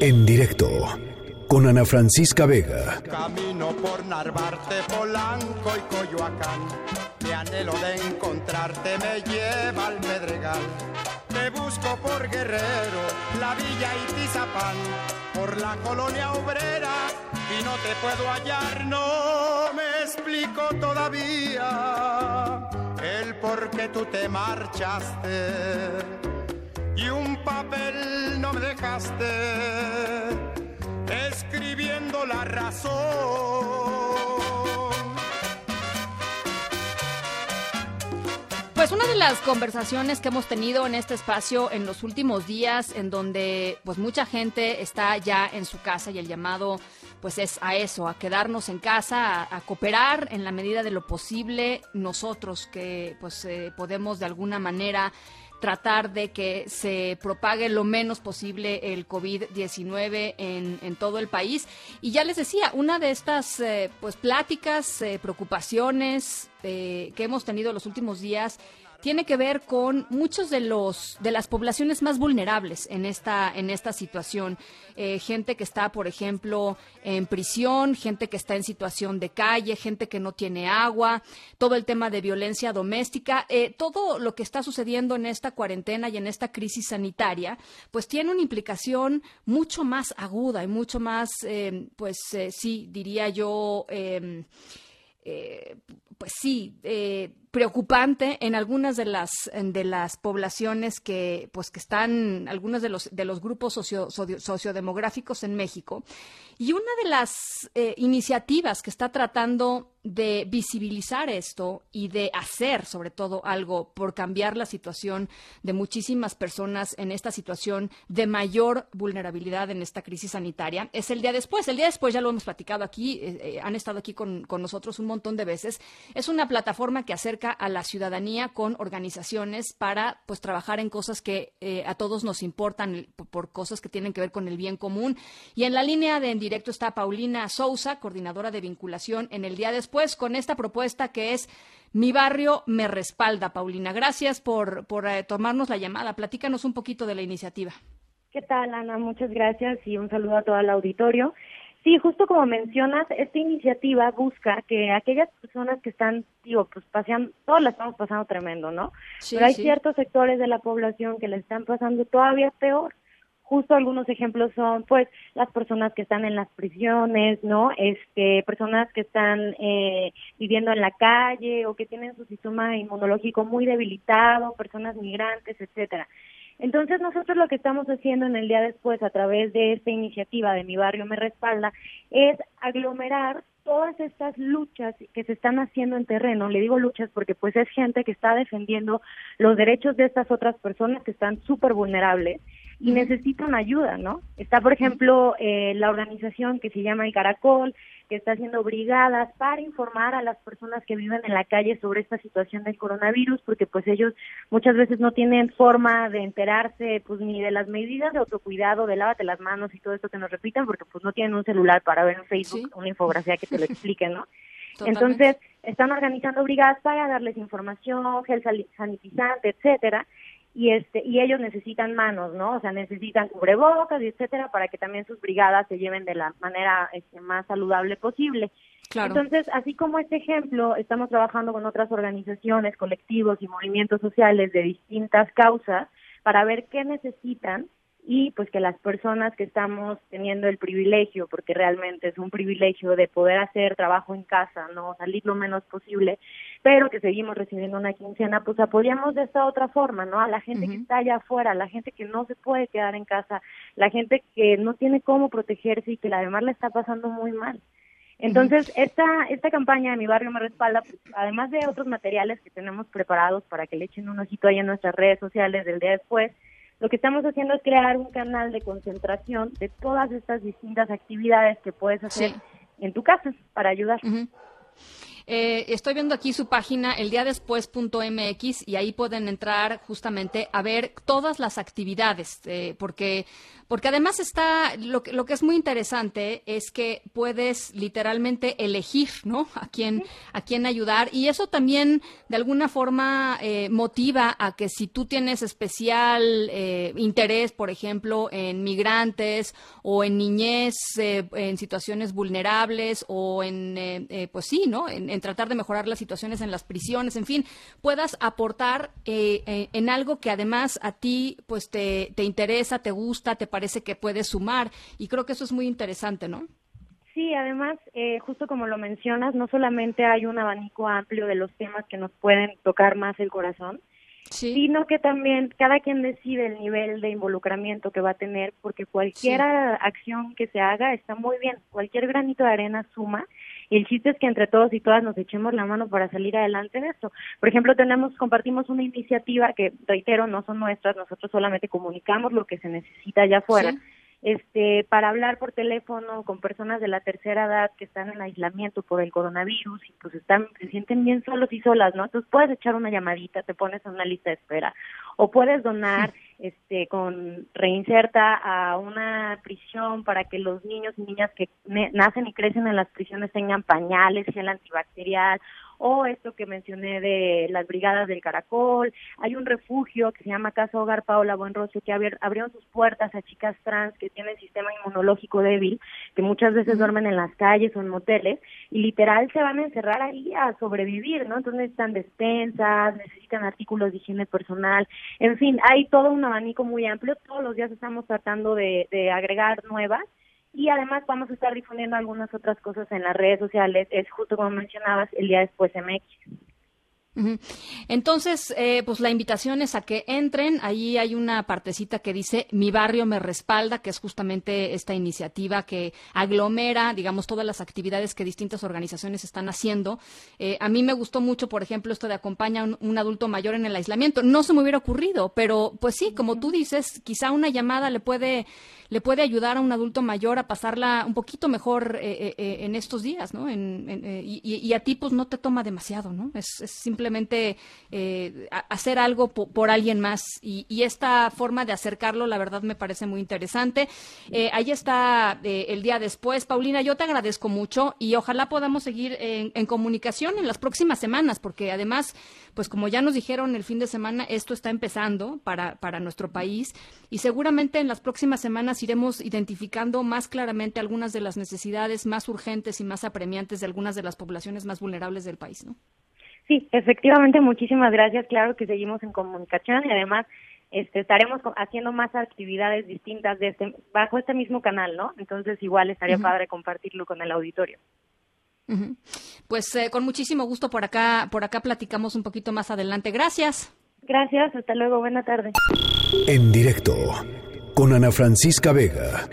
En directo con Ana Francisca Vega. Camino por Narvarte, Polanco y Coyoacán. Mi anhelo de encontrarte me lleva al Pedregal. Te busco por Guerrero, la Villa y Tizapán, por la colonia obrera y no te puedo hallar, no me explico todavía el por qué tú te marchaste y un papel no me dejaste escribiendo la razón. Pues una de las conversaciones que hemos tenido en este espacio en los últimos días, en donde pues mucha gente está ya en su casa y el llamado pues es a eso, a quedarnos en casa, a, cooperar en la medida de lo posible nosotros que pues eh, podemos de alguna manera tratar de que se propague lo menos posible el COVID-19 en, en, todo el país. Y ya les decía, una de estas eh, pues pláticas, eh, preocupaciones eh, que hemos tenido los últimos días tiene que ver con muchos de los de las poblaciones más vulnerables en esta en esta situación. Eh, gente que está por ejemplo en prisión gente que está en situación de calle gente que no tiene agua todo el tema de violencia doméstica. Eh, todo lo que está sucediendo en esta cuarentena y en esta crisis sanitaria pues tiene una implicación mucho más aguda y mucho más eh, pues sí diría yo pues sí, eh, preocupante en algunas de las de las poblaciones que pues que están algunos de los de los grupos socio, sociodemográficos en México. Y una de las eh, iniciativas que está tratando de visibilizar esto y de hacer sobre todo algo por cambiar la situación de muchísimas personas en esta situación de mayor vulnerabilidad en esta crisis sanitaria es el día después. El día después ya lo hemos platicado aquí, eh, eh, han estado aquí con, con nosotros un montón de veces. Es una plataforma que acerca a la ciudadanía con organizaciones para pues trabajar en cosas que a todos nos importan por cosas que tienen que ver con el bien común. Y en la línea de directo está Paulina Sousa, coordinadora de vinculación en el día después, con esta propuesta que es Mi barrio me respalda. Paulina, gracias por, por eh, tomarnos la llamada. Platícanos un poquito de la iniciativa. ¿Qué tal, Ana? Muchas gracias y un saludo a todo el auditorio. Sí, justo como mencionas, esta iniciativa busca que aquellas personas que están, digo, pues paseando, todos la estamos pasando tremendo, ¿no? Pero hay ciertos sectores de la población que le están pasando todavía peor justo algunos ejemplos son pues las personas que están en las prisiones no este personas que están eh, viviendo en la calle o que tienen su sistema inmunológico muy debilitado personas migrantes etcétera. Entonces nosotros lo que estamos haciendo en el día después a través de esta iniciativa de mi barrio me respalda es aglomerar todas estas luchas que se están haciendo en terreno, le digo luchas porque pues es gente que está defendiendo los derechos de estas otras personas que están súper vulnerables y necesitan ayuda, ¿no? Está, por ejemplo, eh, la organización que se llama El Caracol, que está haciendo brigadas para informar a las personas que viven en la calle sobre esta situación del coronavirus, porque pues ellos muchas veces no tienen forma de enterarse pues ni de las medidas de autocuidado, de lávate las manos y todo esto que nos repitan, porque pues no tienen un celular para ver en Facebook una infografía que te lo explique, ¿no? Entonces, están organizando brigadas para darles información, gel sanitizante, etcétera, y este y ellos necesitan manos, ¿no? O sea, necesitan cubrebocas y etcétera para que también sus brigadas se lleven de la manera este, más saludable posible. Entonces, así como este ejemplo, estamos trabajando con otras organizaciones, colectivos y movimientos sociales de distintas causas para ver qué necesitan y pues que las personas que estamos teniendo el privilegio, porque realmente es un privilegio de poder hacer trabajo en casa, no salir lo menos posible, pero que seguimos recibiendo una quincena, pues apoyamos de esta otra forma, ¿no? A la gente que está allá afuera, a la gente que no se puede quedar en casa, la gente que no tiene cómo protegerse y que además le está pasando muy mal. Entonces, esta, esta campaña de Mi Barrio Me Respalda, pues, además de otros materiales que tenemos preparados para que le echen un ojito ahí en nuestras redes sociales del día después, lo que estamos haciendo es crear un canal de concentración de todas estas distintas actividades que puedes hacer en tu casa para ayudar. Eh, estoy viendo aquí su página, eldiadespues.mx, y ahí pueden entrar justamente a ver todas las actividades, eh, porque, porque además está, lo lo que es muy interesante es que puedes literalmente elegir, ¿no? A quién, a quién ayudar, y eso también de alguna forma eh, motiva a que si tú tienes especial interés, por ejemplo, en migrantes o en niñez en situaciones vulnerables o en, pues sí, ¿no? En, en tratar de mejorar las situaciones en las prisiones, en fin, puedas aportar eh, eh, en algo que además a ti pues te, te interesa, te gusta, te parece que puedes sumar. Y creo que eso es muy interesante, ¿no? Sí, además, eh, justo como lo mencionas, no solamente hay un abanico amplio de los temas que nos pueden tocar más el corazón, sino que también cada quien decide el nivel de involucramiento que va a tener, porque cualquier acción que se haga está muy bien, cualquier granito de arena suma y el chiste es que entre todos y todas nos echemos la mano para salir adelante en esto. Por ejemplo, tenemos, compartimos una iniciativa que, reitero, no son nuestras, nosotros solamente comunicamos lo que se necesita allá afuera. Este, para hablar por teléfono con personas de la tercera edad que están en aislamiento por el coronavirus y pues están, se sienten bien solos y solas, ¿no? Entonces puedes echar una llamadita, te pones en una lista de espera o puedes donar este con reinserta a una prisión para que los niños y niñas que nacen y crecen en las prisiones tengan pañales, gel antibacterial o esto que mencioné de las brigadas del Caracol, hay un refugio que se llama Casa Hogar Paola Buenrostro que abrió sus puertas a chicas trans que tienen sistema inmunológico débil, que muchas veces duermen en las calles o en moteles y literal se van a encerrar ahí a sobrevivir, ¿no? Entonces necesitan despensas, necesitan artículos de higiene personal, en fin, hay todo un abanico muy amplio, todos los días estamos tratando de, de agregar nuevas y además vamos a estar difundiendo algunas otras cosas en las redes sociales, es justo como mencionabas, el día después MX. Entonces, eh, pues la invitación es a que entren. Ahí hay una partecita que dice Mi barrio me respalda, que es justamente esta iniciativa que aglomera, digamos, todas las actividades que distintas organizaciones están haciendo. Eh, a mí me gustó mucho, por ejemplo, esto de acompañar a un, adulto mayor en el aislamiento. No se me hubiera ocurrido, pero pues sí, como tú dices, quizá una llamada le puede le puede ayudar a un adulto mayor a pasarla un poquito mejor eh, en estos días, ¿no? y, a ti pues no te toma demasiado, ¿no? Es, es simplemente eh, hacer algo por, alguien más. Y, esta forma de acercarlo, la verdad, me parece muy interesante. Eh, ahí está eh, el día después. Paulina, yo te agradezco mucho y ojalá podamos seguir en, comunicación en las próximas semanas, porque además, pues como ya nos dijeron el fin de semana, esto está empezando para, para nuestro país y seguramente en las próximas semanas iremos identificando más claramente algunas de las necesidades más urgentes y más apremiantes de algunas de las poblaciones más vulnerables del país, ¿no? Sí, efectivamente, muchísimas gracias. Claro que seguimos en comunicación y además este, estaremos haciendo más actividades distintas de este, bajo este mismo canal, ¿no? Entonces igual estaría padre compartirlo con el auditorio. Pues eh, con muchísimo gusto por acá, por acá platicamos un poquito más adelante. Gracias. Gracias, hasta luego, buena tarde. En directo con Ana Francisca Vega.